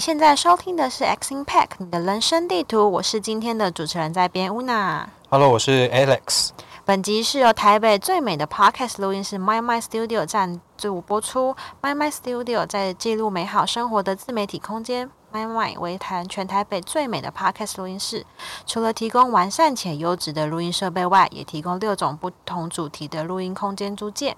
你现在收听的是 X Impact 你的人生地图，我是今天的主持人在编 Una。Hello，我是 Alex。本集是由台北最美的 Podcast 录音室 My My Studio 赞助播出。My My Studio 在记录美好生活的自媒体空间。My My 为台全台北最美的 Podcast 录音室，除了提供完善且优质的录音设备外，也提供六种不同主题的录音空间租借。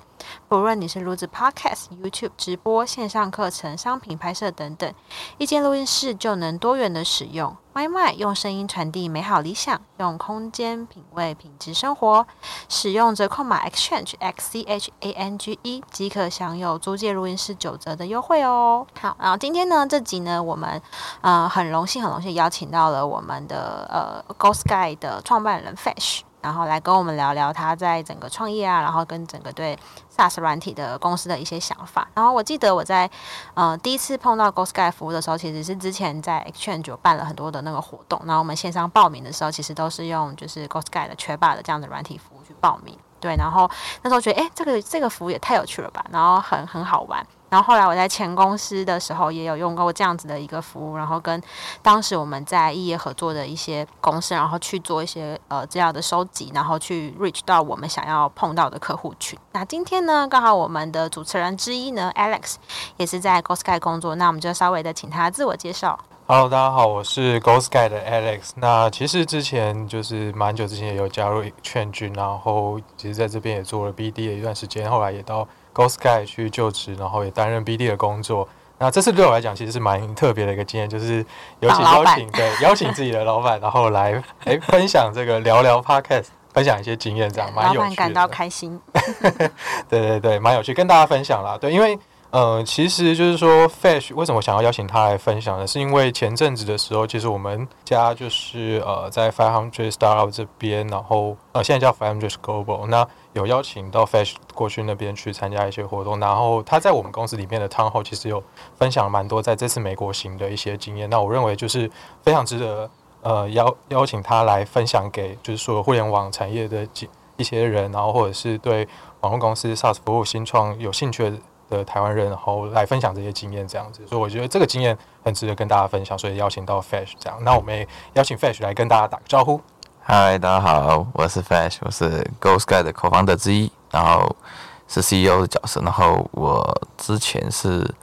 不论你是录制 Podcast、YouTube 直播、线上课程、商品拍摄等等，一间录音室就能多元的使用。My 麦用声音传递美好理想，用空间品味品质生活。使用折扣码 Exchange X C H A N G E 即可享有租借录音室九折的优惠哦。好，然后今天呢，这集呢，我们呃很荣幸很荣幸邀请到了我们的呃 Go Sky 的创办人 Fish。然后来跟我们聊聊他在整个创业啊，然后跟整个对 SaaS 软体的公司的一些想法。然后我记得我在呃第一次碰到 Go Sky 服务的时候，其实是之前在 Exchange 有办了很多的那个活动，然后我们线上报名的时候，其实都是用就是 Go Sky 的缺霸的这样的软体服务去报名。对，然后那时候觉得，哎，这个这个服务也太有趣了吧，然后很很好玩。然后后来我在前公司的时候也有用过这样子的一个服务，然后跟当时我们在异业合作的一些公司，然后去做一些呃资料的收集，然后去 reach 到我们想要碰到的客户群。那今天呢，刚好我们的主持人之一呢，Alex 也是在 Go Sky 工作，那我们就稍微的请他自我介绍。Hello，大家好，我是 Go Sky 的 Alex。那其实之前就是蛮久之前也有加入劝军，然后其实在这边也做了 BD 的一段时间，后来也到 Go Sky 去就职，然后也担任 BD 的工作。那这次对我来讲其实是蛮特别的一个经验，就是有请邀请对邀请自己的老板，然后来哎分享这个聊聊 Podcast，分享一些经验，这样蛮有趣的。老板感到开心。对对对，蛮有趣，跟大家分享啦。对，因为呃，其实就是说，Fish 为什么想要邀请他来分享呢？是因为前阵子的时候，其实我们家就是呃在 Five Hundred Startup 这边，然后呃现在叫 Five Hundred Global，那有邀请到 Fish 过去那边去参加一些活动，然后他在我们公司里面的 Town 其实有分享蛮多在这次美国行的一些经验。那我认为就是非常值得呃邀邀请他来分享给就是说互联网产业的几一些人，然后或者是对网络公司 SaaS 服务新创有兴趣的。的台湾人，然后来分享这些经验，这样子，所以我觉得这个经验很值得跟大家分享，所以邀请到 Fash 这样。那我们也邀请 Fash 来跟大家打个招呼。嗨，大家好，我是 Fash，我是 Go Sky 的 co-founder 之一，然后是 CEO 的角色。然后我之前是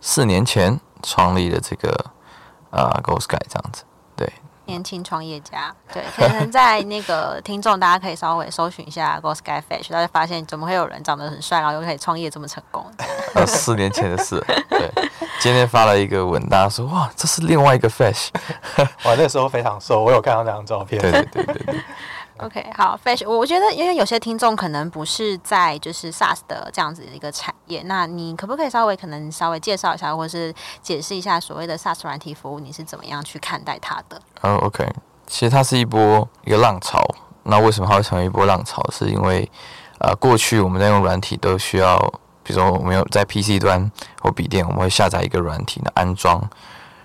四年前创立的这个呃 Go Sky 这样子，年轻创业家，对，可能在那个 听众，大家可以稍微搜寻一下 Go Sky Fish，大家发现怎么会有人长得很帅，然后又可以创业这么成功？呃，四年前的事，对。今天发了一个文，大家说哇，这是另外一个 Fish，哇，那时候非常瘦，我有看到那张照片。对对对对对。OK，好，Fish，我觉得因为有些听众可能不是在就是 SaaS 的这样子的一个产业，那你可不可以稍微可能稍微介绍一下，或者是解释一下所谓的 SaaS 软体服务，你是怎么样去看待它的？哦、o k 其实它是一波一个浪潮。那为什么它会成为一波浪潮？是因为呃，过去我们在用软体都需要，比如说我们有在 PC 端或笔电，我们会下载一个软体的安装，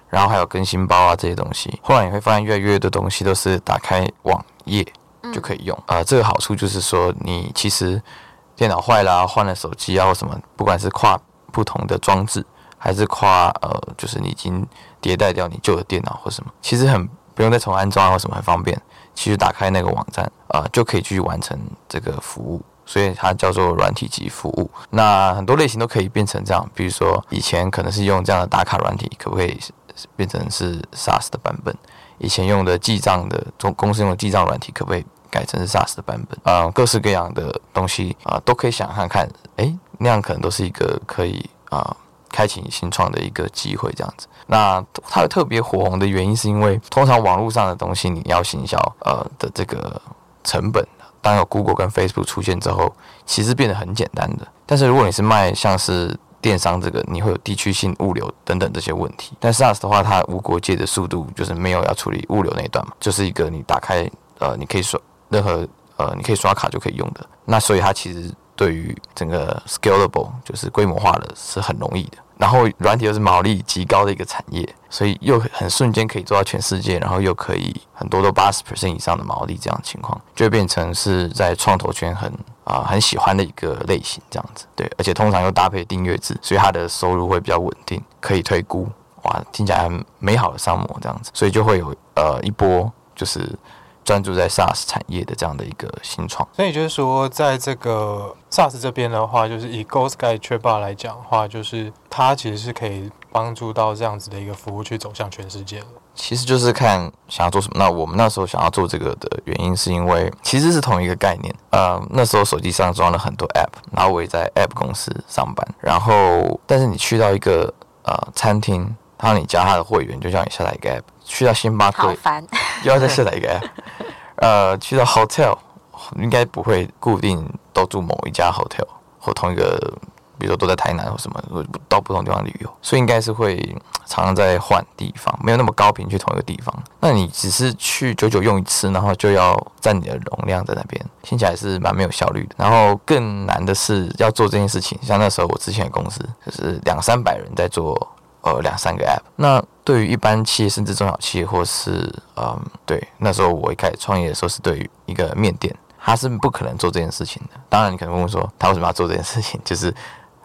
然后还有更新包啊这些东西。后来你会发现，越来越多东西都是打开网页就可以用。呃，这个好处就是说，你其实电脑坏了、啊、换了手机啊或什么，不管是跨不同的装置，还是跨呃，就是你已经迭代掉你旧的电脑或什么，其实很不用再重安装啊或什么，很方便。其实打开那个网站啊、呃，就可以去完成这个服务。所以它叫做软体级服务。那很多类型都可以变成这样，比如说以前可能是用这样的打卡软体，可不可以变成是 SaaS 的版本？以前用的记账的公公司用的记账软体，可不可以改成 SaaS 的版本？啊、各式各样的东西啊、都可以想看看，诶，那样可能都是一个可以啊、开启新创的一个机会，这样子。那它特别火红的原因，是因为通常网络上的东西，你要行销呃的这个成本。当有 Google 跟 Facebook 出现之后，其实变得很简单的。但是如果你是卖像是电商这个，你会有地区性物流等等这些问题。但 SaaS 的话，它无国界的速度就是没有要处理物流那一段嘛，就是一个你打开呃，你可以刷任何呃，你可以刷卡就可以用的。那所以它其实对于整个 scalable 就是规模化的是很容易的。然后软体又是毛利极高的一个产业，所以又很瞬间可以做到全世界，然后又可以很多都八十 percent 以上的毛利，这样情况就变成是在创投圈很啊、很喜欢的一个类型，这样子。对，而且通常又搭配订阅制，所以它的收入会比较稳定，可以推估哇，听起来很美好的商模这样子，所以就会有呃一波就是专注在 SaaS 产业的这样的一个新创。所以就是说，在这个 SaaS 这边的话，就是以 Ghost Guy 缺霸来讲的话，就是它其实是可以帮助到这样子的一个服务去走向全世界的。其实就是看想要做什么。那我们那时候想要做这个的原因，是因为其实是同一个概念。呃，那时候手机上装了很多 App，然后我也在 App 公司上班。然后，但是你去到一个呃餐厅，他让你加他的会员，就叫你下载一个 App；去到星巴克，好烦。又要再下载一个 App。呃，去到 Hotel，应该不会固定都住某一家 Hotel 或同一个，比如说都在台南或什么，到不同地方旅游，所以应该是会常常在换地方，没有那么高频去同一个地方。那你只是去久久用一次，然后就要占你的容量在那边，听起来是蛮没有效率的。然后更难的是要做这件事情，像那时候我之前的公司就是两三百人在做。呃，两三个 App。那对于一般企业，甚至中小企业，或是嗯，对，那时候我一开始创业的时候，是对于一个面店，他是不可能做这件事情的。当然，你可能问我说，他为什么要做这件事情？就是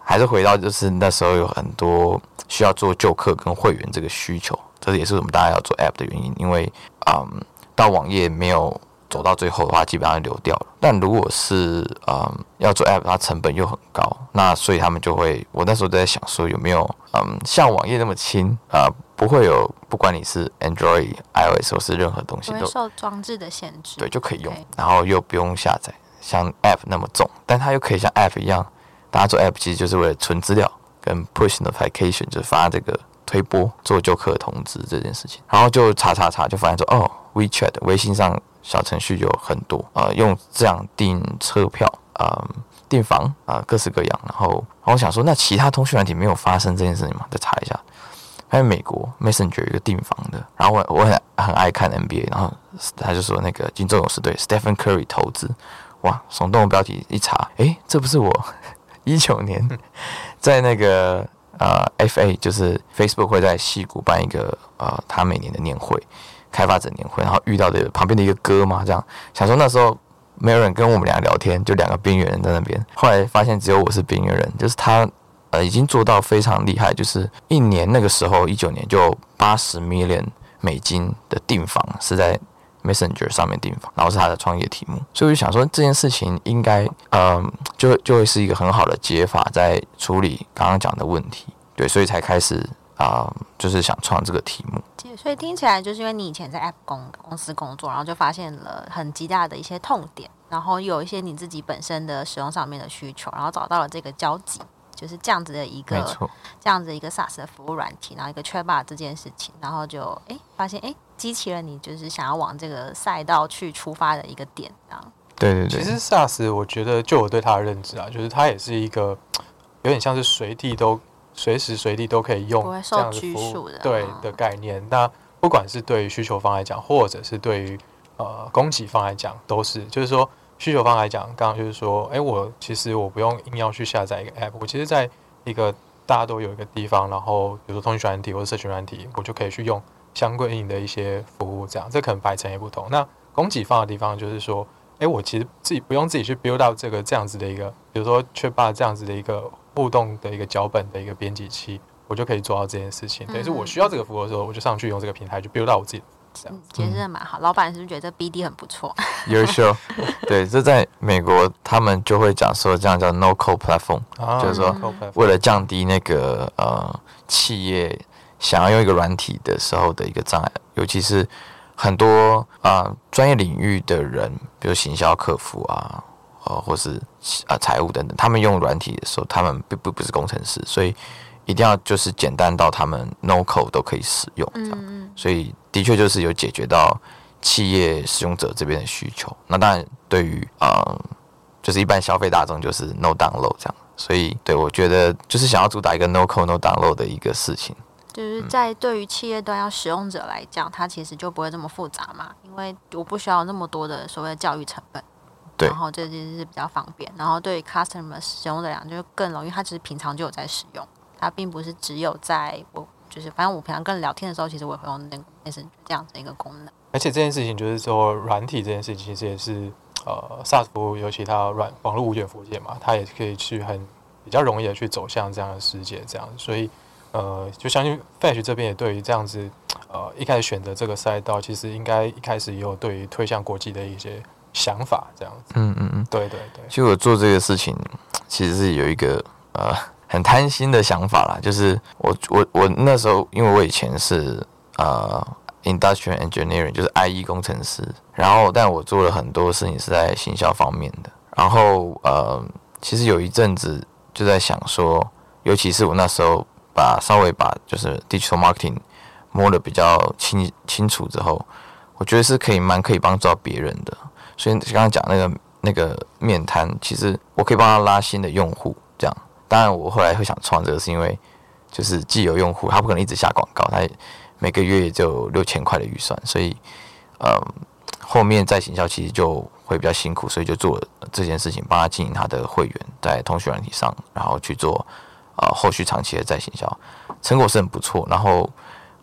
还是回到，就是那时候有很多需要做旧客跟会员这个需求，这也是我们大家要做 App 的原因。因为嗯，到网页没有。走到最后的话，基本上流掉了。但如果是嗯要做 App，它成本又很高，那所以他们就会，我那时候在想说有没有嗯像网页那么轻啊，不会有不管你是 Android、iOS 或是任何东西都受装置的限制，对就可以用，然后又不用下载像 App 那么重，但它又可以像 App 一样，大家做 App 其实就是为了存资料跟 Push Notification，就是发这个推播做旧客通知这件事情，然后就查查查就发现说哦 WeChat 微信上。小程序有很多，呃，用这样订车票，呃，订房，啊，各式各样。然后，我想说，那其他通讯软体没有发生这件事情吗？再查一下，还有美国 Messenger 有一个订房的。然后我我很很爱看 NBA，然后他就说那个金州勇士队 Stephen Curry 投资，哇，耸动的标题一查，诶，这不是我 一九年 在那个呃 FA，就是 Facebook 会在西谷办一个呃他每年的年会。开发者年会，然后遇到的旁边的一个哥嘛，这样想说那时候没有人跟我们俩聊天，就两个边缘人在那边。后来发现只有我是边缘人，就是他呃已经做到非常厉害，就是一年那个时候一九年就八十 million 美金的订房是在 Messenger 上面订房，然后是他的创业题目，所以我就想说这件事情应该嗯就就会是一个很好的解法，在处理刚刚讲的问题，对，所以才开始。啊，就是想创这个题目，所以听起来就是因为你以前在 App 公公司工作，然后就发现了很极大的一些痛点，然后有一些你自己本身的使用上面的需求，然后找到了这个交集，就是这样子的一个，这样子一个 SaaS 的服务软体，然后一个缺霸这件事情，然后就哎发现哎激起了你就是想要往这个赛道去出发的一个点，这样。对对对，其实 SaaS 我觉得就我对它的认知啊，就是它也是一个有点像是随地都。随时随地都可以用这样子服务，对的概念。那不管是对于需求方来讲，或者是对于呃供给方来讲，都是就是说需求方来讲，刚刚就是说，哎，我其实我不用硬要去下载一个 app，我其实在一个大家都有一个地方，然后比如说通讯软体或者社群软体，我就可以去用相对应的一些服务，这样这可能百成也不同。那供给方的地方就是说，哎，我其实自己不用自己去 build 到这个这样子的一个，比如说缺乏这样子的一个。互动的一个脚本的一个编辑器，我就可以做到这件事情。等于是我需要这个服务的时候，我就上去用这个平台，去 build 到我自己。这样，其实真的蛮好。老板是不是觉得 BD 很不错？优秀。对，这在美国他们就会讲说，这样叫 No Code Platform，就是说为了降低那个呃企业想要用一个软体的时候的一个障碍，尤其是很多啊专业领域的人，比如行销客服啊。呃，或是呃财务等等，他们用软体的时候，他们不不不是工程师，所以一定要就是简单到他们 no code 都可以使用，这样。所以的确就是有解决到企业使用者这边的需求。那当然，对于啊，就是一般消费大众就是 no download 这样。所以对我觉得就是想要主打一个 no code no download 的一个事情。就是在对于企业端要使用者来讲，它其实就不会这么复杂嘛，因为我不需要那么多的所谓的教育成本。然后这件是比较方便，然后对于 customer 使用的量就更容易。它其实平常就有在使用，它并不是只有在我就是反正我平常跟人聊天的时候，其实我也会用那个 Messenger 这样子的一个功能。而且这件事情就是说，软体这件事情其实也是呃 SaaS 服务，尤其它软网络无卷服务嘛，它也可以去很比较容易的去走向这样的世界，这样。所以呃，就相信 Flash 这边也对于这样子，呃，一开始选择这个赛道，其实应该一开始也有对于推向国际的一些想法，这样子。嗯嗯嗯。对对对。其实我做这个事情，其实是有一个呃很贪心的想法啦，就是我我我那时候，因为我以前是呃 industrial engineering，就是 IE 工程师，然后但我做了很多事情是在行销方面的，然后呃，其实有一阵子就在想说，尤其是我那时候。把稍微把就是 digital marketing 摸得比较清清楚之后，我觉得是可以蛮可以帮助到别人的。所以刚刚讲那个那个面瘫，其实我可以帮他拉新的用户。这样，当然我后来会想创这个，是因为就是既有用户，他不可能一直下广告，他每个月也就六千块的预算，所以呃后面在行销其实就会比较辛苦，所以就做这件事情，帮他经营他的会员在通讯软体上，然后去做。呃，后续长期的在行销成果是很不错，然后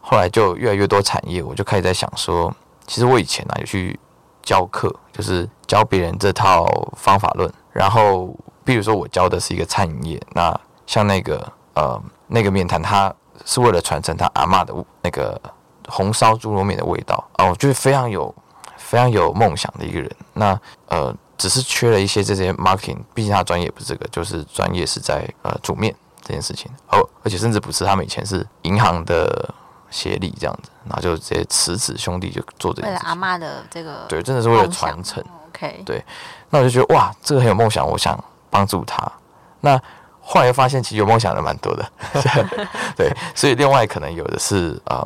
后来就越来越多产业，我就开始在想说，其实我以前呢有去教课，就是教别人这套方法论，然后比如说我教的是一个餐饮业，那像那个呃那个面谈，他是为了传承他阿妈的那个红烧猪肉面的味道哦，就是非常有非常有梦想的一个人，那呃只是缺了一些这些 marketing，毕竟他专业不是这个，就是专业是在呃煮面。这件事情，哦，而且甚至不是他们以前是银行的协力这样子，然后就直接辞职兄弟就做这件事。为了阿妈的这个，对，真的是为了传承。OK，对，那我就觉得哇，这个很有梦想，我想帮助他。那后来又发现，其实有梦想的蛮多的，对，所以另外可能有的是，嗯，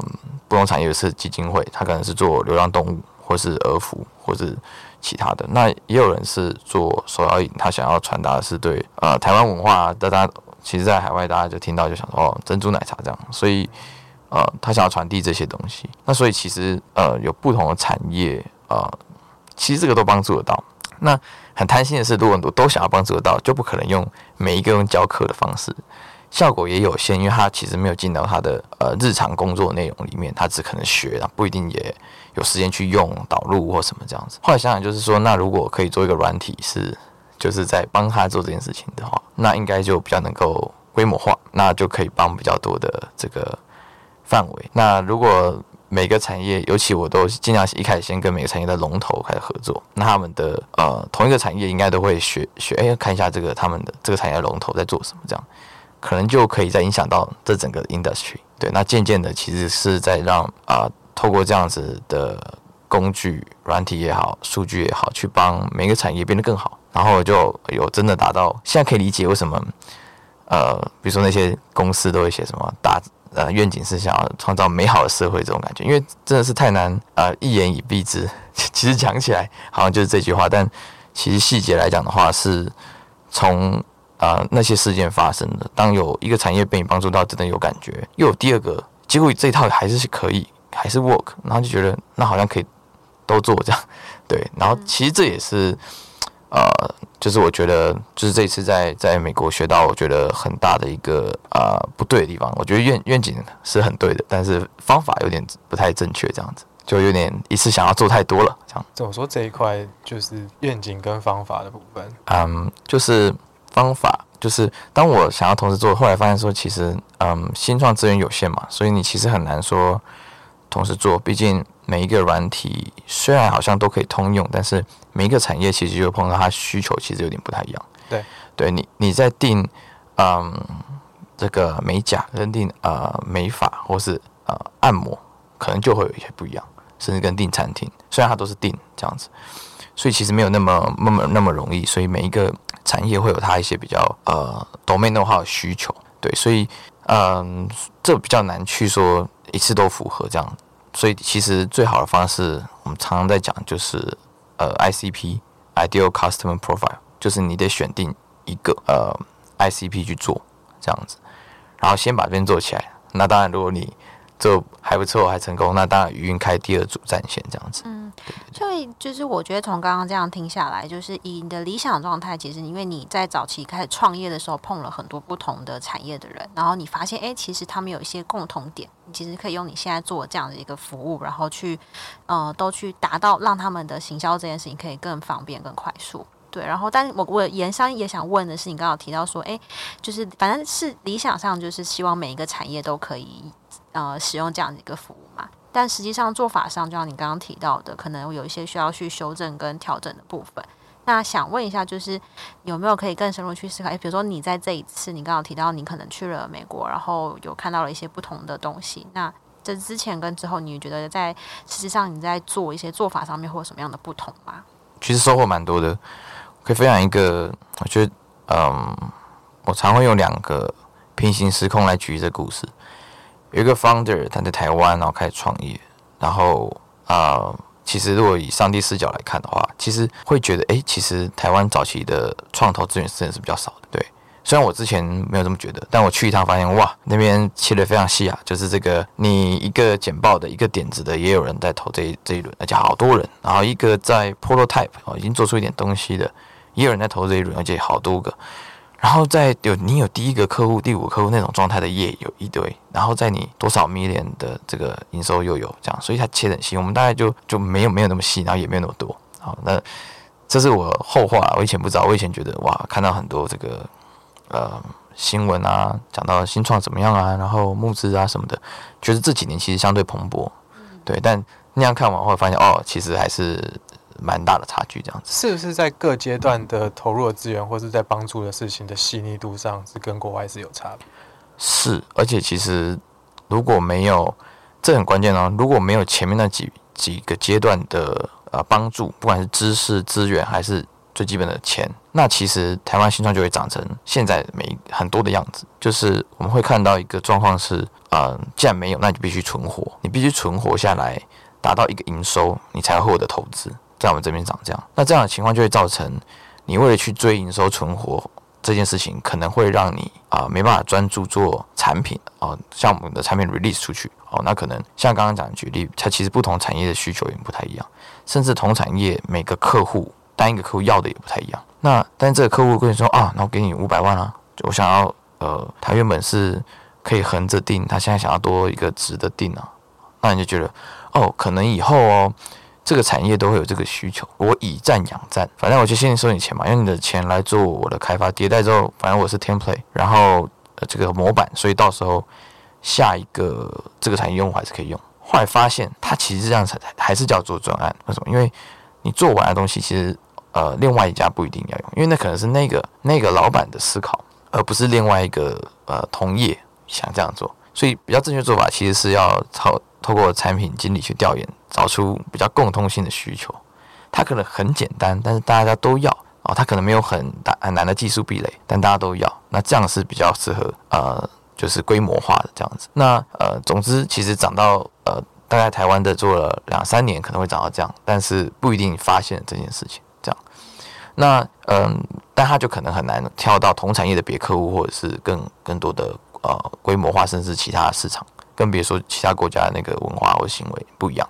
不同产业是基金会，他可能是做流浪动物，或是儿福，或是其他的。那也有人是做手摇饮，他想要传达的是对呃台湾文化大家。其实，在海外，大家就听到就想说哦，珍珠奶茶这样，所以呃，他想要传递这些东西。那所以其实呃，有不同的产业呃，其实这个都帮助得到。那很贪心的是，如果我都想要帮助得到，就不可能用每一个用教课的方式，效果也有限，因为他其实没有进到他的呃日常工作内容里面，他只可能学，然后不一定也有时间去用导入或什么这样子。后来想想，就是说，那如果可以做一个软体是。就是在帮他做这件事情的话，那应该就比较能够规模化，那就可以帮比较多的这个范围。那如果每个产业，尤其我都尽量一开始先跟每个产业的龙头开始合作，那他们的呃同一个产业应该都会学学，哎，看一下这个他们的这个产业龙头在做什么，这样可能就可以再影响到这整个 industry。对，那渐渐的其实是在让啊透过这样子的工具、软体也好、数据也好，去帮每个产业变得更好。然后就有真的达到，现在可以理解为什么，呃，比如说那些公司都会写什么打呃愿景是想要创造美好的社会这种感觉，因为真的是太难呃一言以蔽之。其实讲起来好像就是这句话，但其实细节来讲的话，是从啊那些事件发生的，当有一个产业被你帮助到，真的有感觉，又有第二个结果，这套还是可以，还是 work，然后就觉得那好像可以都做这样，对，然后其实这也是。呃，就是我觉得，就是这一次在在美国学到，我觉得很大的一个啊不对的地方。我觉得愿愿景是很对的，但是方法有点不太正确，这样子就有点一次想要做太多了，这样。怎么说这一块就是愿景跟方法的部分？嗯，就是方法，就是当我想要同时做，后来发现说，其实嗯，新创资源有限嘛，所以你其实很难说同时做，毕竟。每一个软体虽然好像都可以通用，但是每一个产业其实就碰到它需求，其实有点不太一样。对，对你你在定嗯这个美甲跟定呃美发或是呃按摩，可能就会有一些不一样，甚至跟订餐厅，虽然它都是订这样子，所以其实没有那么那么那么容易。所以每一个产业会有它一些比较呃 domain 的话需求，对，所以嗯这比较难去说一次都符合这样。所以其实最好的方式，我们常常在讲，就是呃，ICP（Ideal Customer Profile），就是你得选定一个呃 ICP 去做这样子，然后先把这边做起来。那当然，如果你这还不错，还成功，那当然语音开第二组战线这样子。嗯，所以就是我觉得从刚刚这样听下来，就是以你的理想状态，其实因为你在早期开始创业的时候碰了很多不同的产业的人，然后你发现，哎，其实他们有一些共同点，你其实可以用你现在做这样的一个服务，然后去呃，都去达到让他们的行销这件事情可以更方便、更快速。对，然后，但是我我延商也想问的是，你刚刚提到说，哎，就是反正是理想上就是希望每一个产业都可以呃使用这样的一个服务嘛，但实际上做法上，就像你刚刚提到的，可能有一些需要去修正跟调整的部分。那想问一下，就是有没有可以更深入去思考？诶，比如说你在这一次，你刚刚提到你可能去了美国，然后有看到了一些不同的东西。那这之前跟之后，你觉得在实际上你在做一些做法上面，或什么样的不同吗？其实收获蛮多的。可以分享一个，我觉得，嗯，我常会用两个平行时空来举这故事。有一个 founder 他在台湾，然后开始创业，然后啊。其实，如果以上帝视角来看的话，其实会觉得，哎，其实台湾早期的创投资源真的是比较少的。对，虽然我之前没有这么觉得，但我去一趟发现，哇，那边切的非常细啊，就是这个你一个简报的一个点子的，也有人在投这这一轮，而且好多人。然后一个在 prototype 哦，已经做出一点东西的，也有人在投这一轮，而且好多个。然后在有你有第一个客户、第五个客户那种状态的业有一堆，然后在你多少 million 的这个营收又有这样，所以它切很细。我们大概就就没有没有那么细，然后也没有那么多。好，那这是我后话，我以前不知道，我以前觉得哇，看到很多这个呃新闻啊，讲到新创怎么样啊，然后募资啊什么的，觉得这几年其实相对蓬勃，对。但那样看完会发现，哦，其实还是。蛮大的差距，这样子是不是在各阶段的投入的资源，或是在帮助的事情的细腻度上，是跟国外是有差别？是，而且其实如果没有，这很关键哦。如果没有前面那几几个阶段的呃帮助，不管是知识资源还是最基本的钱，那其实台湾新创就会长成现在每很多的样子。就是我们会看到一个状况是，呃，既然没有，那你必须存活，你必须存活下来，达到一个营收，你才会获得投资。在我们这边长这样，那这样的情况就会造成你为了去追营收存活这件事情，可能会让你啊没办法专注做产品哦，像我们的产品 release 出去哦，那可能像刚刚讲的举例，它其实不同产业的需求也不太一样，甚至同产业每个客户单一个客户要的也不太一样。那但这个客户跟你说啊，那我给你五百万啊，我想要呃，他原本是可以横着定，他现在想要多一个直的定啊，那你就觉得哦，可能以后哦。这个产业都会有这个需求，我以战养战，反正我就先收你钱嘛，用你的钱来做我的开发迭代之后，反正我是 template，然后呃这个模板，所以到时候下一个这个产业用户还是可以用。后来发现它其实这样才还是叫做专案，为什么？因为你做完的东西其实呃另外一家不一定要用，因为那可能是那个那个老板的思考，而不是另外一个呃同业想这样做，所以比较正确做法其实是要透透过产品经理去调研。找出比较共通性的需求，它可能很简单，但是大家都要哦。它可能没有很大很难的技术壁垒，但大家都要。那这样是比较适合呃，就是规模化的这样子。那呃，总之其实涨到呃，大概台湾的做了两三年，可能会涨到这样，但是不一定发现这件事情这样。那嗯，但它就可能很难跳到同产业的别客户，或者是更更多的呃规模化，甚至其他市场，更别说其他国家的那个文化或行为不一样。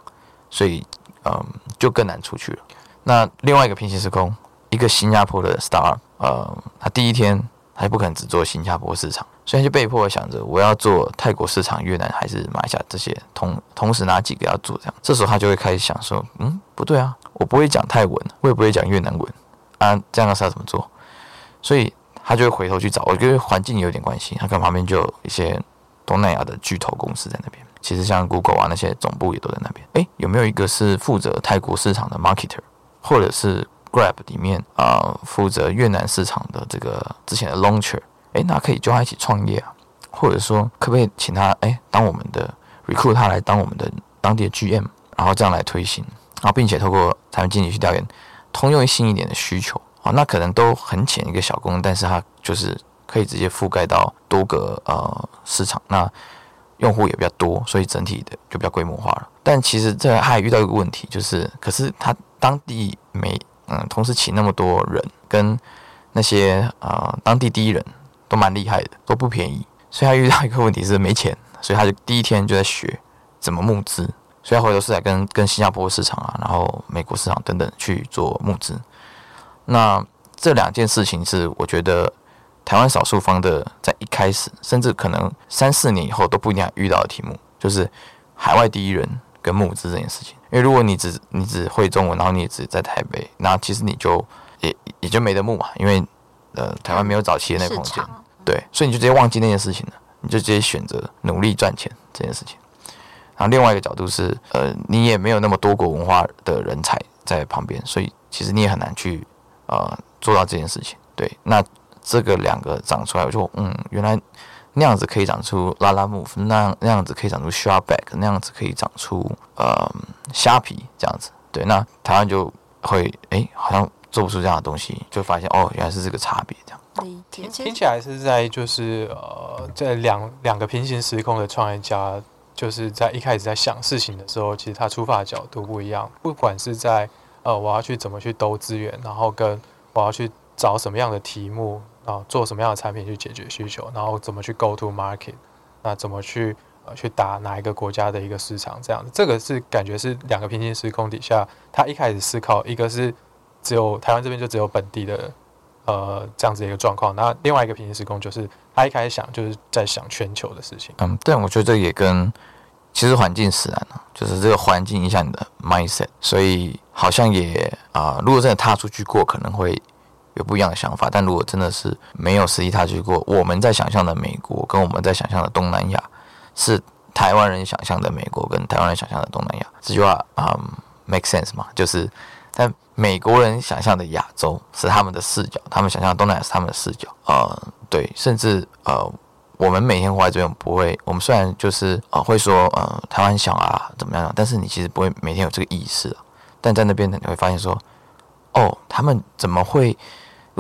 所以，嗯，就更难出去了。那另外一个平行时空，一个新加坡的 star，呃，他第一天还不可能只做新加坡市场，所以他就被迫想着我要做泰国市场、越南还是马来西亚这些，同同时哪几个要做这样。这时候他就会开始想说，嗯，不对啊，我不会讲泰文，我也不会讲越南文啊，这样的事要怎么做？所以他就会回头去找。我觉得环境有点关系，他跟旁边就有一些东南亚的巨头公司在那边。其实像 Google 啊那些总部也都在那边。诶，有没有一个是负责泰国市场的 marketer，或者是 Grab 里面啊负责越南市场的这个之前的 launcher？诶，那可以叫他一起创业啊，或者说可不可以请他诶当我们的 recruit 他来当我们的当地的 GM，然后这样来推行，然后并且透过产品经理去调研通用性一点的需求啊，那可能都很浅一个小工，但是它就是可以直接覆盖到多个呃市场那。用户也比较多，所以整体的就比较规模化了。但其实这还遇到一个问题，就是可是他当地没嗯，同时请那么多人，跟那些呃当地第一人都蛮厉害的，都不便宜。所以他遇到一个问题是没钱，所以他就第一天就在学怎么募资。所以他回头是在跟跟新加坡市场啊，然后美国市场等等去做募资。那这两件事情是我觉得。台湾少数方的在一开始，甚至可能三四年以后都不一定遇到的题目，就是海外第一人跟募资这件事情。因为如果你只你只会中文，然后你只在台北，那其实你就也也就没得募嘛，因为呃台湾没有早期的那个市空间，场对，所以你就直接忘记那件事情了，你就直接选择努力赚钱这件事情。然后另外一个角度是，呃，你也没有那么多国文化的人才在旁边，所以其实你也很难去呃做到这件事情。对，那这个两个长出来，我就嗯，原来那样子可以长出拉拉 move，那样那样子可以长出 sharp back，那样子可以长出呃虾皮这样子。对，那台湾就会哎，好像做不出这样的东西，就发现哦，原来是这个差别这样。听听起来是在就是呃，在两两个平行时空的创业家，就是在一开始在想事情的时候，其实他出发的角度不一样。不管是在呃，我要去怎么去兜资源，然后跟我要去找什么样的题目啊，做什么样的产品去解决需求，然后怎么去 go to market，那怎么去呃去打哪一个国家的一个市场，这样子，这个是感觉是两个平行时空底下，他一开始思考，一个是只有台湾这边就只有本地的呃这样子的一个状况，那另外一个平行时空就是他一开始想就是在想全球的事情。嗯，但我觉得这也跟其实环境使然啊，就是这个环境影响你的 mindset，所以好像也啊、如果真的踏出去过，可能会有不一样的想法。但如果真的是没有实际踏去过，我们在想象的美国跟我们在想象的东南亚，是台湾人想象的美国跟台湾人想象的东南亚，这句话啊、make sense 嘛？就是但美国人想象的亚洲是他们的视角，他们想象的东南亚是他们的视角，呃，对，甚至呃。我们每天活在这边，不会。我们虽然就是呃会说呃台湾小啊怎么样，但是你其实不会每天有这个意识。但在那边呢，你会发现说，哦，他们怎么会？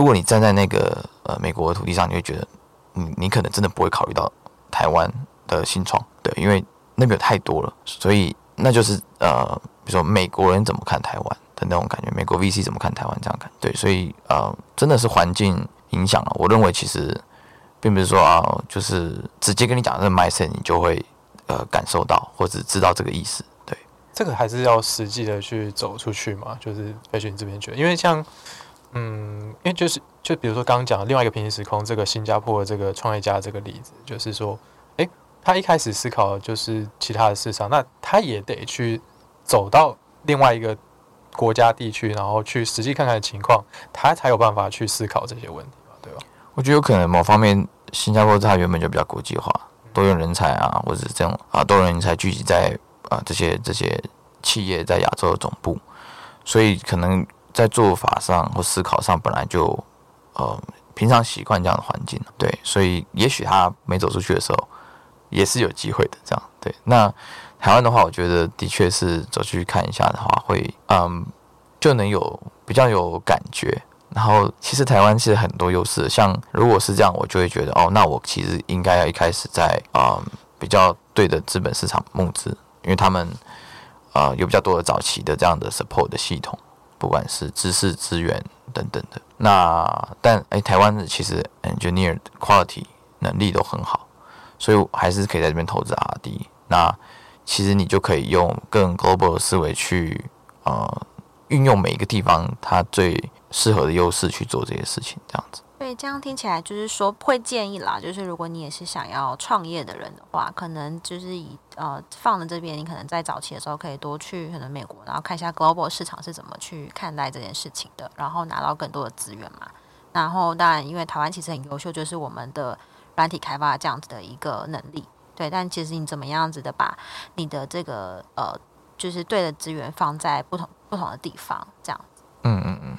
如果你站在那个呃美国的土地上，你会觉得你你可能真的不会考虑到台湾的新创，对，因为那边有太多了，所以那就是呃，比如说美国人怎么看台湾的那种感觉，美国 VC 怎么看台湾这样看，对，所以呃真的是环境影响了。我认为其实。并不是说啊，就是直接跟你讲这个 mindset，你就会呃感受到或者知道这个意思。对，这个还是要实际的去走出去嘛，就是飞雪你这边觉得，因为像嗯，因为就是就比如说刚刚讲另外一个平行时空，这个新加坡的这个创业家这个例子，就是说，诶，他一开始思考就是其他的市场，那他也得去走到另外一个国家地区，然后去实际看看情况，他才有办法去思考这些问题嘛，对吧？我觉得有可能某方面，新加坡它原本就比较国际化，多元人才啊，或者是这种啊多人才聚集在啊这些这些企业在亚洲的总部，所以可能在做法上或思考上本来就呃平常习惯这样的环境，对，所以也许他没走出去的时候也是有机会的，这样对。那台湾的话，我觉得的确是走出去看一下的话，会嗯就能有比较有感觉。然后其实台湾是很多优势，像如果是这样，我就会觉得哦，那我其实应该要一开始在、嗯比较对的资本市场募资，因为他们呃有比较多的早期的这样的 support 的系统，不管是知识资源等等的。那但哎，台湾的其实 engineer quality 能力都很好，所以还是可以在这边投资 R&D。那其实你就可以用更 global 的思维去呃运用每一个地方它最适合的优势去做这些事情，这样子。对，这样听起来就是说会建议啦，就是如果你也是想要创业的人的话，可能就是以呃放在这边，你可能在早期的时候可以多去可能美国，然后看一下 global 市场是怎么去看待这件事情的，然后拿到更多的资源嘛。然后当然，因为台湾其实很优秀，就是我们的软体开发这样子的一个能力，对。但其实你怎么样子的把你的这个呃，就是对的资源放在不同不同的地方，这样子嗯嗯嗯，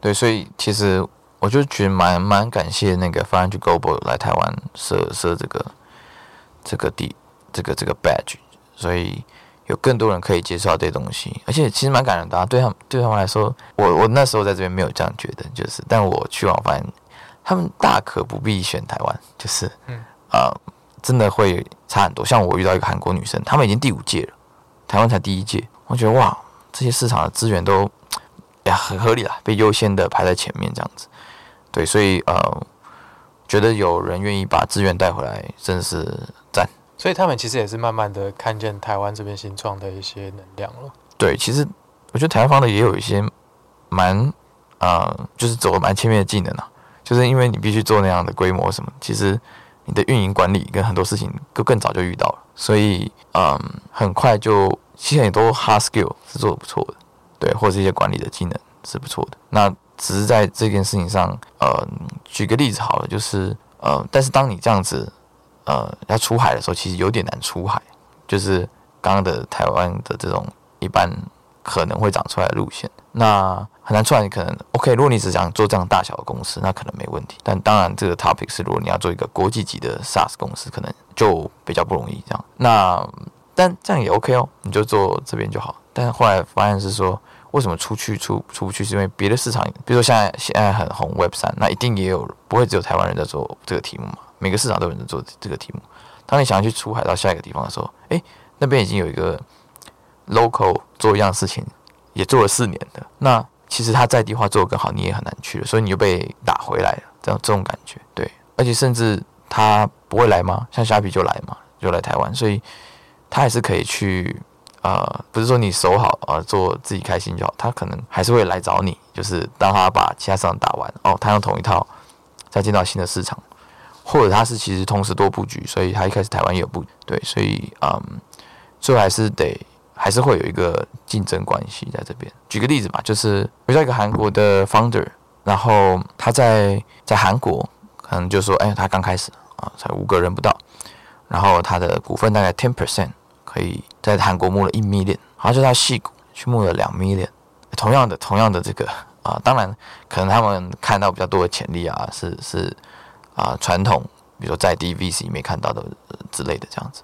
对，所以其实我就觉得蛮蛮感谢那个 f i n a Global 来台湾设设这个这个地这个这个 badge，所以有更多人可以接触到这些东西，而且其实蛮感人的、啊。对他们对他们来说，我我那时候在这边没有这样觉得，就是，但我去往发现，他们大可不必选台湾，就是，嗯呃，真的会差很多。像我遇到一个韩国女生，他们已经第五届了，台湾才第一届，我觉得哇，这些市场的资源都呀很合理啦，被优先的排在前面这样子。对，所以呃，觉得有人愿意把资源带回来，真的是赞。所以他们其实也是慢慢的看见台湾这边新创的一些能量了。对，其实我觉得台湾方的也有一些蛮呃，就是走的蛮前面的技能啊，就是因为你必须做那样的规模什么，其实你的运营管理跟很多事情都更早就遇到了，所以嗯，很快就其实很多 hard skill 是做的不错的，对，或者是一些管理的技能是不错的。那只是在这件事情上，呃，举个例子好了，就是呃，但是当你这样子呃要出海的时候，其实有点难出海，就是刚刚的台湾的这种一般可能会长出来的路线，那很难出来。可能 OK，如果你只想做这样大小的公司，那可能没问题。但当然，这个 topic 是如果你要做一个国际级的 SaaS 公司，可能就比较不容易这样。那但这样也 OK 哦，你就做这边就好。但后来发现是说。为什么出去出出不去？是因为别的市场，比如说现在现在很红 Web 三，那一定也有不会只有台湾人在做这个题目嘛？每个市场都有人做这个题目。当你想要去出海到下一个地方的时候，诶，那边已经有一个 local 做一样事情，也做了四年的，那其实他在地化做的更好，你也很难去，所以你就被打回来了，这样这种感觉，对。而且甚至他不会来吗？像虾皮就来嘛，就来台湾，所以他还是可以去。呃，不是说你守好啊，做自己开心就好。他可能还是会来找你，就是当他把其他市场打完哦，他用同一套再进到新的市场，或者他是其实同时多布局，所以他一开始台湾也有布局对，所以嗯，最后还是得还是会有一个竞争关系在这边。举个例子吧，就是遇到一个韩国的 founder，然后他在在韩国可能就说，哎，他刚开始啊，才五个人不到，然后他的股份大概 ten percent。可以在韩国募了一 million，好像就在戏谷去募了两 million，同样的同样的这个啊，当然可能他们看到比较多的潜力啊，是是啊传统，比如说在 DVC 没看到的之类的这样子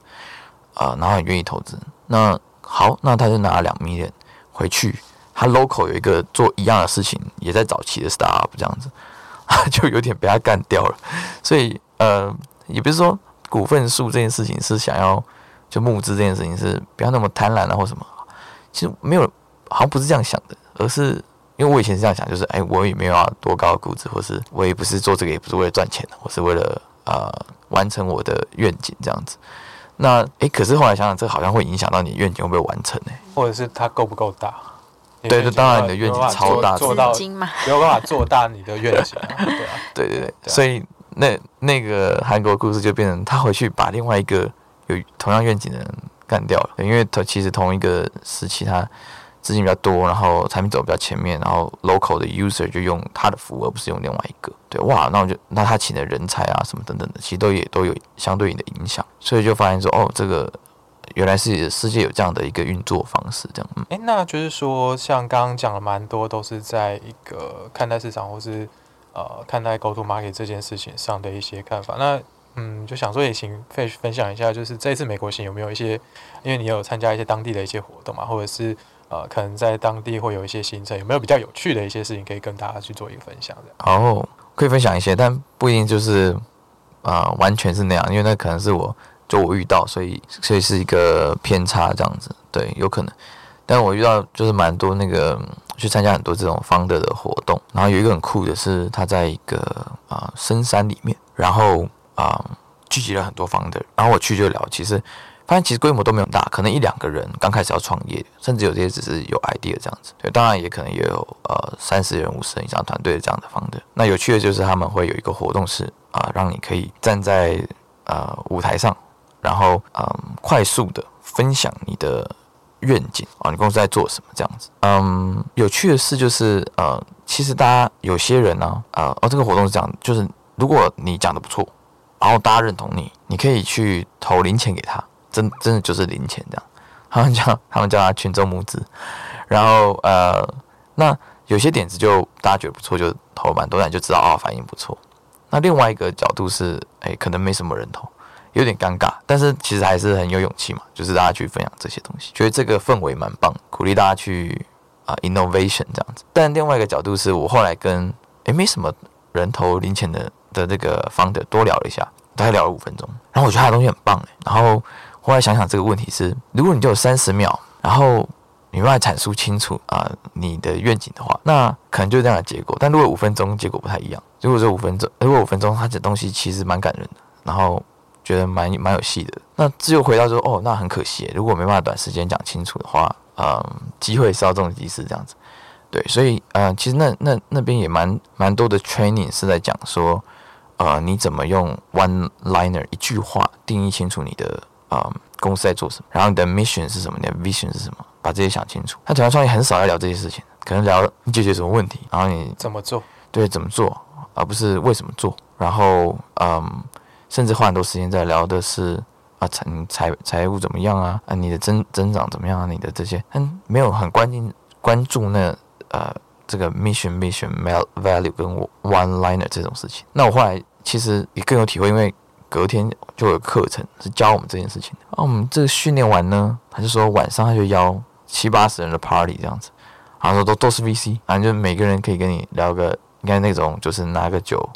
啊，然后很愿意投资。那好，那他就拿了两 million 回去，他 local 有一个做一样的事情，也在早期的 startup 这样子，就有点被他干掉了。所以呃，也不是说股份数这件事情是想要。就募资这件事情是不要那么贪婪啊，或什么，其实没有，好像不是这样想的，而是因为我以前是这样想，就是哎，我也没有要多高的估值，或是我也不是做这个，也不是为了赚钱的，我是为了呃完成我的愿景这样子。那哎，可是后来想想，这好像会影响到你愿景会不会完成呢？或者是它够不够大？对，这当然你的愿景超大，做到没有办法做大你的愿景，对啊，对对对，所以那那个韩国故事就变成他回去把另外一个。有同样愿景的人干掉了，因为他其实同一个时期，他资金比较多，然后产品走比较前面，然后 local 的 user 就用他的服务，而不是用另外一个。对，哇，那我就那他请的人才啊，什么等等的，其实都也都有相对应的影响，所以就发现说，哦，这个原来是世界有这样的一个运作方式，这样。哎，那就是说，像刚刚讲了蛮多，都是在一个看待市场或是呃看待 go to market 这件事情上的一些看法。那嗯，就想说也请 Fish 分享一下，就是这次美国行有没有一些，因为你有参加一些当地的一些活动嘛，或者是呃，可能在当地会有一些行程，有没有比较有趣的一些事情可以跟大家去做一个分享的？哦，可以分享一些，但不一定就是啊，完全是那样，因为那可能是我就我遇到，所以所以是一个偏差这样子，对，有可能。但我遇到就是蛮多那个去参加很多这种方的的活动，然后有一个很酷的是，他在一个啊深山里面，然后。啊，聚集了很多方的，然后我去就聊，其实发现其实规模都没有大，可能一两个人刚开始要创业，甚至有些只是有 idea 这样子。对，当然也可能也有呃三十人、五十人以上团队这样的方的。那有趣的就是他们会有一个活动是啊，让你可以站在呃舞台上，然后嗯快速的分享你的愿景啊，你公司在做什么这样子。嗯，有趣的事就是呃，其实大家有些人呢，呃哦，这个活动是这样，就是如果你讲的不错。然后大家认同你，你可以去投零钱给他，真真的就是零钱这样。他们叫他们叫他群众募资。然后呃，那有些点子就大家觉得不错，就投蛮多，人就知道哦反应不错。那另外一个角度是，哎，可能没什么人投，有点尴尬，但是其实还是很有勇气嘛，就是大家去分享这些东西，觉得这个氛围蛮棒，鼓励大家去啊 innovation 这样子。但另外一个角度是我后来跟哎没什么人投零钱的。的这个方的多聊了一下，大概聊了五分钟，然后我觉得他的东西很棒诶。然后后来想想这个问题是，如果你就有三十秒，然后你用来阐述清楚啊你的愿景的话，那可能就是这样的结果。但如果五分钟，结果不太一样。如果说五分钟，如果五分钟，他的东西其实蛮感人的，然后觉得蛮蛮有戏的。那只有回到说，哦，那很可惜，如果没办法短时间讲清楚的话，嗯，机会稍纵即逝这样子。对，所以嗯，其实那那那边也蛮蛮多的 training 是在讲说。呃，你怎么用 one liner 一句话定义清楚你的呃公司在做什么？然后你的 mission 是什么？你的 vision 是什么？把这些想清楚。他团队创业很少要聊这些事情，可能聊解决什么问题，然后你怎么做？对怎么做，而不是为什么做。然后嗯，甚至花很多时间在聊的是啊财财财务怎么样啊，啊你的增增长怎么样啊，你的这些，嗯，没有很关心关注那呃这个 mission mission value 跟 one liner 这种事情。那我后来其实也更有体会，因为隔天就有课程是教我们这件事情的。啊，我们这个训练完呢，他就说晚上他就邀七八十人的 party 这样子，然后说都都是 VC，反正就每个人可以跟你聊个，应该那种就是拿个酒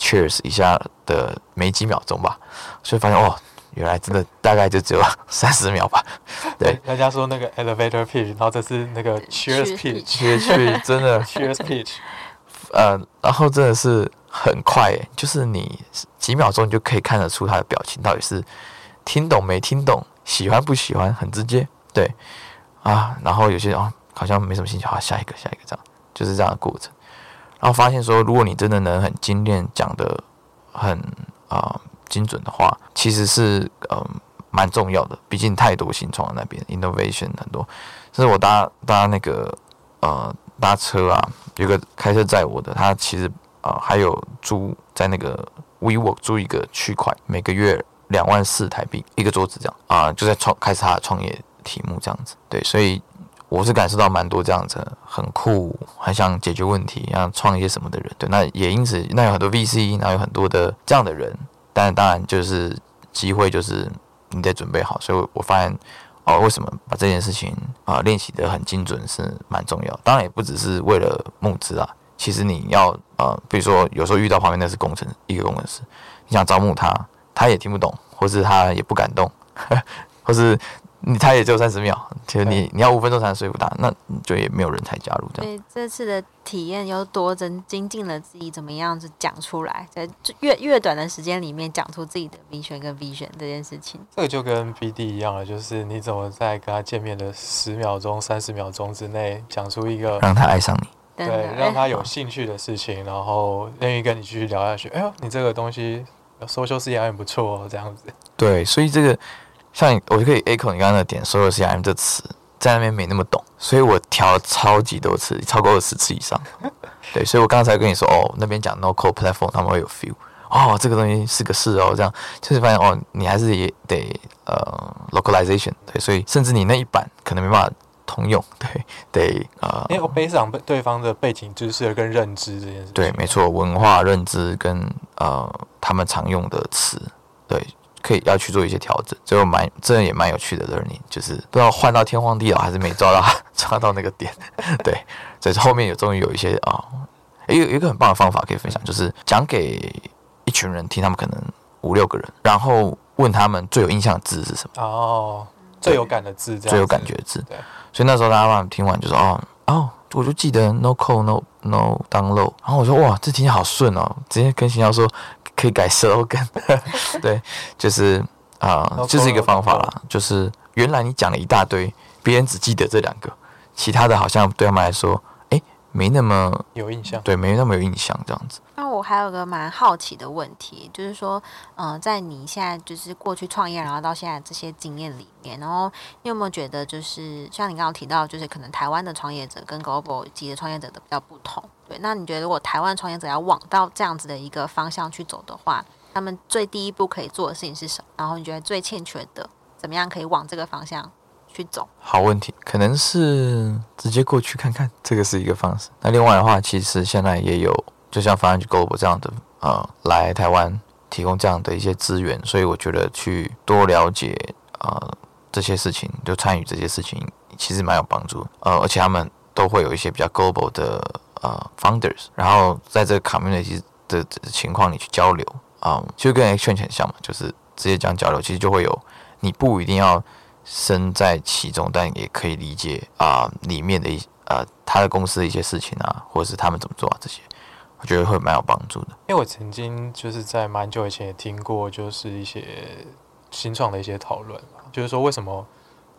cheers 一下的没几秒钟吧，所以发现哦，原来真的大概就只有 三十秒吧。对，大家说那个 elevator pitch，然后这是那个 cheers pitch，去去真的。Cheers pitch，呃，然后真的是很快，就是你几秒钟你就可以看得出他的表情到底是听懂没听懂，喜欢不喜欢，很直接。对啊，然后有些哦好像没什么兴趣，好下一个下一个这样，就是这样的过程。然后发现说，如果你真的能很精炼讲的很啊、精准的话，其实是嗯蛮重要的。毕竟太多新创那边 innovation 很多，甚至我搭搭那个呃搭车啊，有个开车载我的，他其实啊、还有租在那个 WeWork 租一个区块，每个月两万四台币一个桌子这样啊、就在创开始他的创业题目这样子。对，所以我是感受到蛮多这样子很酷，很想解决问题，想创业什么的人。对，那也因此那有很多 VC，然后有很多的这样的人，但当然就是机会就是你得准备好。所以我发现哦，为什么把这件事情啊、练习的很精准是蛮重要。当然也不只是为了募资啊，其实你要呃，比如说有时候遇到旁边那是工程一个工程师，你想招募他，他也听不懂，或是他也不敢动，或是你他也只有三十秒，其实你你要五分钟才能说服他，那你就也没有人才加入这样。对这次的体验又多增精进了自己怎么样子讲出来，在越越短的时间里面讲出自己的 vision 跟 vision 这件事情。这个就跟 BD 一样了，就是你怎么在跟他见面的十秒钟、三十秒钟之内讲出一个让他爱上你，对让他有兴趣的事情，然后愿意跟你继续聊下去。哎呦，你这个东西 social CRM 不错哦，这样子。对，所以这个像我就可以 echo 你刚刚的点，所有 CRM 这词在那边没那么懂，所以我调了超级多次，超过二十次以上。对，所以我刚才跟你说，哦，那边讲 no code platform 他们会有 feel，哦，这个东西是个事哦，这样就是发现哦，你还是也得呃 localization，对，所以甚至你那一版可能没办法通用，对，得呃因为我背上背对方的背景知识跟认知这件事情。对，没错，文化认知跟呃他们常用的词，对，可以要去做一些调整，最后蛮这也蛮有趣的 learning，就是不知道换到天荒地老还是没抓到 抓到那个点，对，所以后面有终于有一些啊、诶有有一个很棒的方法可以分享，就是讲给一群人听，他们可能五六个人，然后问他们最有印象的字是什么，哦，最有感的字，最有感觉的字。对，所以那时候大家听完就说哦哦，我就记得 no call no no download，然后我说哇，这听起来好顺哦，直接跟行销说可以改 slogan，对，就是啊、No 就是一个方法啦，就是原来你讲了一大堆，别人只记得这两个，其他的好像对他们来说，哎，没那么有印象。对，没那么有印象这样子。那我还有个蛮好奇的问题，就是说，嗯、在你现在就是过去创业，然后到现在这些经验里面，然后你有没有觉得，就是像你刚刚提到，就是可能台湾的创业者跟 global 级的创业者的比较不同，对？那你觉得如果台湾创业者要往到这样子的一个方向去走的话，他们最第一步可以做的事情是什么？然后你觉得最欠缺的，怎么样可以往这个方向去走？好问题，可能是直接过去看看，这个是一个方式。那另外的话，其实现在也有，就像 f i n a Global 这样的呃，来台湾提供这样的一些资源，所以我觉得去多了解呃这些事情，就参与这些事情，其实蛮有帮助。呃，而且他们都会有一些比较 global 的呃 founders，然后在这个 community 的情况里去交流啊、就跟 Exchange 很像嘛，就是直接讲交流，其实就会有你不一定要。身在其中，但也可以理解啊、里面的一呃他的公司的一些事情啊，或者是他们怎么做啊这些，我觉得会蛮有帮助的。因为我曾经就是在蛮久以前也听过，就是一些新创的一些讨论，就是说为什么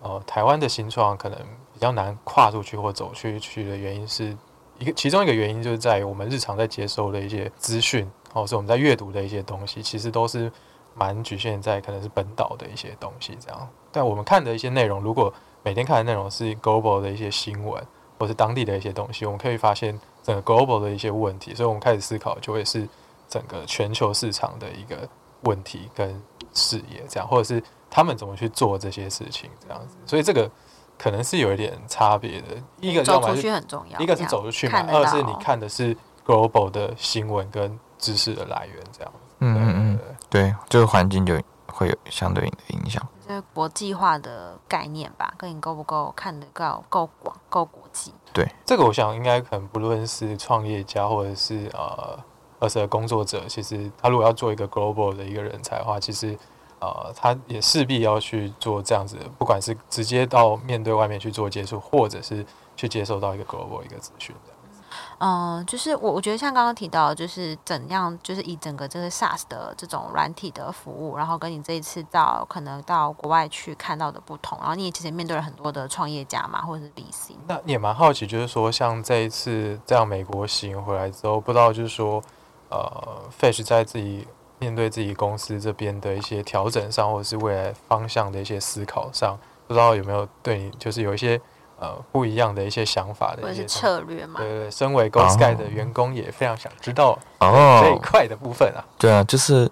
呃台湾的新创可能比较难跨出去或走去去的原因是一个，其中一个原因就是在于我们日常在接收的一些资讯，或是我们在阅读的一些东西，其实都是蛮局限在可能是本岛的一些东西这样。但我们看的一些内容，如果每天看的内容是 global 的一些新闻，或或是当地的一些东西，我们可以发现整个 global 的一些问题，所以我们开始思考就会是整个全球市场的一个问题跟视野，这样，或者是他们怎么去做这些事情，这样子，所以这个可能是有一点差别的。一个走出去很重要，一个是走出去嘛二是你看的是 global 的新闻跟知识的来源，这样子。嗯嗯嗯，对对，这个环境就会有相对应的影响。这是国际化的概念吧，跟你够不够看得够够广、够国际。对这个我想应该可能不论是创业家或者是呃二十工作者，其实他如果要做一个 global 的一个人才的话，其实呃他也势必要去做这样子，不管是直接到面对外面去做接触，或者是去接受到一个 global 一个资讯这嗯，就是我我觉得像刚刚提到，就是怎样，就是以整个这个 SaaS 的这种软体的服务，然后跟你这一次到可能到国外去看到的不同，然后你也其实面对了很多的创业家嘛，或者是 VC。那也蛮好奇，就是说像这一次这样美国行回来之后，不知道就是说呃，Fish 在自己面对自己公司这边的一些调整上，或者是未来方向的一些思考上，不知道有没有对你就是有一些呃不一样的一些想法的一些策略嘛对，对对，身为 Go Sky 的员工也非常想知道哦这一块的部分啊。对啊，就是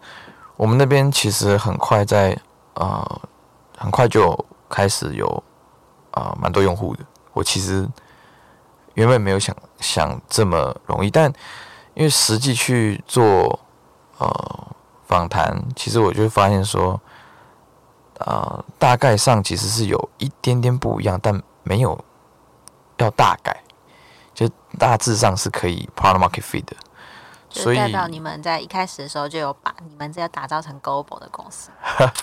我们那边其实很快在呃，很快就开始有呃蛮多用户的。我其实原本没有想想这么容易，但因为实际去做呃访谈，其实我就发现说，呃，大概上其实是有一点点不一样，但没有要大改，就大致上是可以 product market fit 的。所以就是代表你们在一开始的时候就有把你们这个打造成 global 的公司。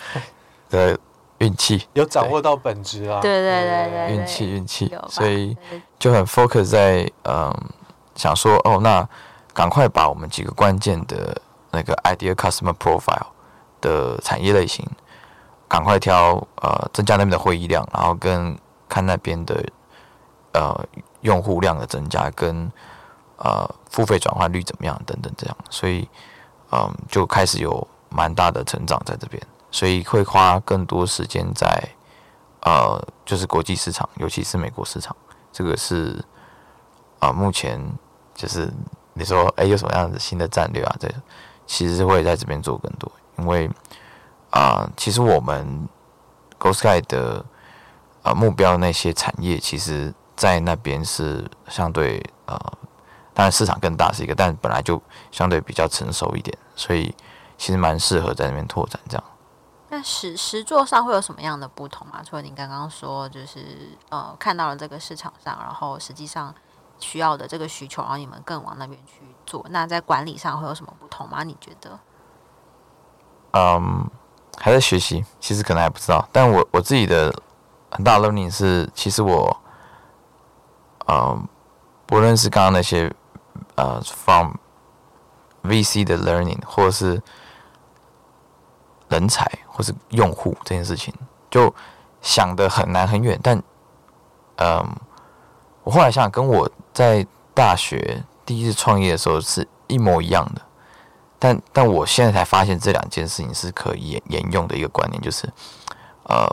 的运气，有掌握到本质啊，对对对对运气，运气，所以就很 focus 在嗯，想说哦，那赶快把我们几个关键的那个 idea customer profile 的产业类型，赶快挑呃，增加那边的会议量，然后跟看那边的呃用户量的增加，跟呃付费转换率怎么样等等这样，所以嗯，就开始有蛮大的成长在这边，所以会花更多时间在呃，就是国际市场，尤其是美国市场，这个是啊、目前就是你说哎、有什么样的新的战略啊？这其实是会在这边做更多，因为啊、其实我们 Go Sky 的啊、目标那些产业，其实在那边是相对呃，当然市场更大是一个，但本来就相对比较成熟一点，所以其实蛮适合在那边拓展这样。那实实作上会有什么样的不同吗？除了你刚刚说，就是呃看到了这个市场上，然后实际上需要的这个需求，然后你们更往那边去做。那在管理上会有什么不同吗？你觉得？嗯，还在学习，其实可能还不知道。但我我自己的很大的 learning 是，其实我，嗯，不论是刚刚那些呃，from VC 的 learning，或者是人才，或是用户这件事情，就想的很难很远。但，嗯，我后来想想，跟我在大学第一次创业的时候是一模一样的。但但我现在才发现这两件事情是可以沿沿用的一个观念，就是，呃，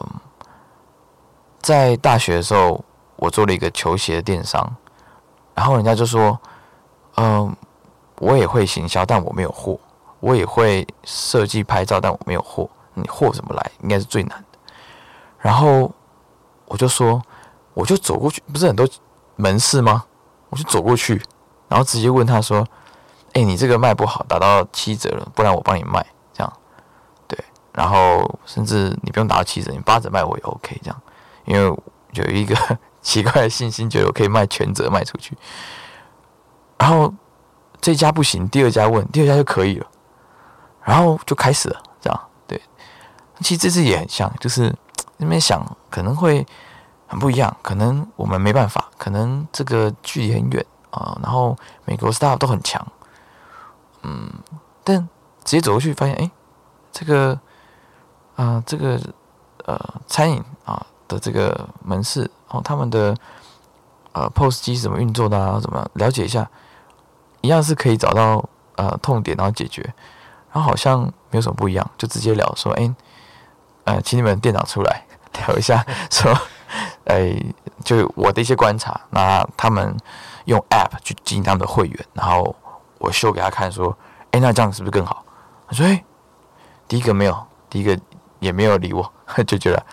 在大学的时候，我做了一个球鞋电商，然后人家就说，嗯、我也会行销，但我没有货；我也会设计拍照，但我没有货。你货怎么来？应该是最难的。然后我就说，我就走过去，不是很多门市吗？我就走过去，然后直接问他说。哎、你这个卖不好，打到七折了，不然我帮你卖，这样，对，然后甚至你不用打到七折，你八折卖我也 OK，这样，因为有一个 奇怪的信心，觉得我可以卖全折卖出去，然后这家不行，第二家问，第二家就可以了，然后就开始了，这样，对，其实这次也很像，就是那边想可能会很不一样，可能我们没办法，可能这个距离很远啊、然后美国 staff 都很强。嗯，但直接走过去发现，哎、这个啊、这个呃，餐饮啊的这个门市，哦，他们的呃 POS 机是怎么运作的啊？怎么样了解一下，一样是可以找到呃痛点，然后解决，然后好像没有什么不一样，就直接聊说，哎、呃，请你们店长出来 聊一下，说哎，就我的一些观察，那他们用 App 去经营他们的会员，然后我秀给他看说，哎，那这样是不是更好？他说，哎，第一个没有，第一个也没有理我，就觉得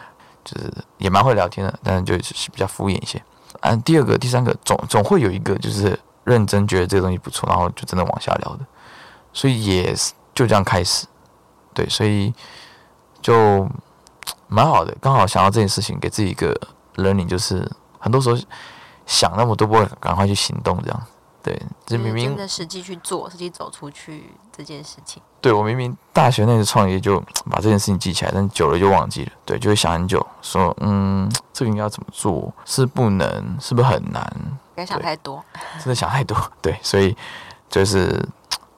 就是也蛮会聊天的，但是就是比较敷衍一些。嗯，第二个、第三个总总会有一个就是认真觉得这个东西不错，然后就真的往下聊的，所以也是就这样开始，对，所以就蛮好的，刚好想到这件事情，给自己一个 learning，就是很多时候想那么多，不会赶快去行动，这样，对，这明明真的实际去做，实际走出去这件事情。对我明明大学那时创业就把这件事情记起来，但久了就忘记了。对，就会想很久，说嗯，这个应该要怎么做？是不能？是不是很难？别想太多，真的想太多。对，所以就是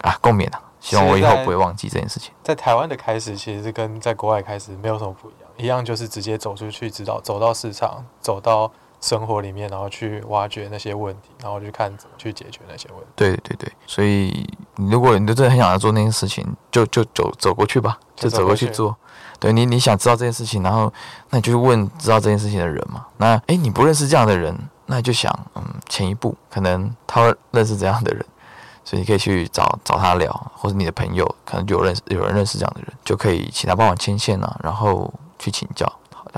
啊，共勉啊，希望我以后不会忘记这件事情。在台湾的开始，其实跟在国外开始没有什么不一样，一样就是直接走出去，知道走到市场，走到。生活里面，然后去挖掘那些问题，然后去看怎么去解决那些问题。对对对，所以如果你真的很想要做那件事情，就就走走过去吧，就走过去做。对你，你想知道这件事情，然后那你就问知道这件事情的人嘛。那诶，你不认识这样的人，那你就想，嗯，前一步可能他会认识这样的人，所以你可以去找找他聊，或者你的朋友可能就有认识有人认识这样的人，就可以请他帮忙牵线啊，然后去请教。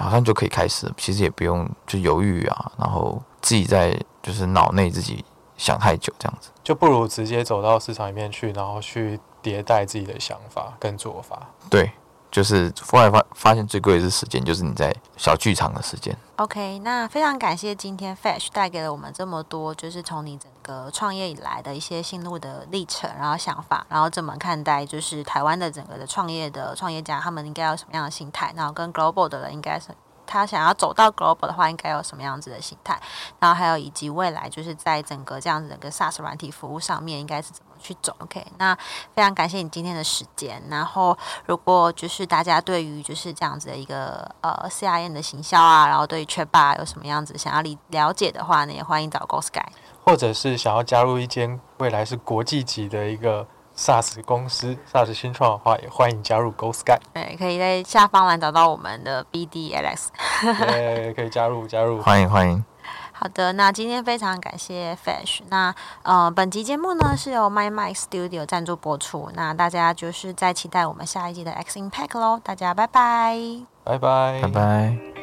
好像就可以开始，其实也不用就犹豫啊，然后自己在就是脑内自己想太久这样子，就不如直接走到市场里面去，然后去迭代自己的想法跟做法。对。就是后来发发现最贵的是时间，就是你在小剧场的时间。OK，那非常感谢今天 Fash 带给了我们这么多，就是从你整个创业以来的一些心路的历程，然后想法，然后怎么看待就是台湾的整个的创业的创业家，他们应该要什么样的心态，然后跟 Global 的人应该是。他想要走到 global 的话，应该有什么样子的心态？然后还有以及未来，就是在整个这样子的个 SaaS 软体服务上面，应该是怎么去走？OK，那非常感谢你今天的时间。然后，如果就是大家对于就是这样子的一个呃 CRM 的行销啊，然后对于 c h a t b a 有什么样子想要理了解的话呢，也欢迎找 Go Sky，或者是想要加入一间未来是国际级的一个。SaaS 公司 SaaS 新创的话，也欢迎加入 Go Sky。对，可以在下方栏找到我们的 BD Alex。对，可以加入加入，欢迎欢迎。好的，那今天非常感谢 Fash。那呃，本集节目呢是由 My My Studio 赞助播出。那大家就是在期待我们下一季的 X Impact 喽。大家拜拜，拜拜，拜拜。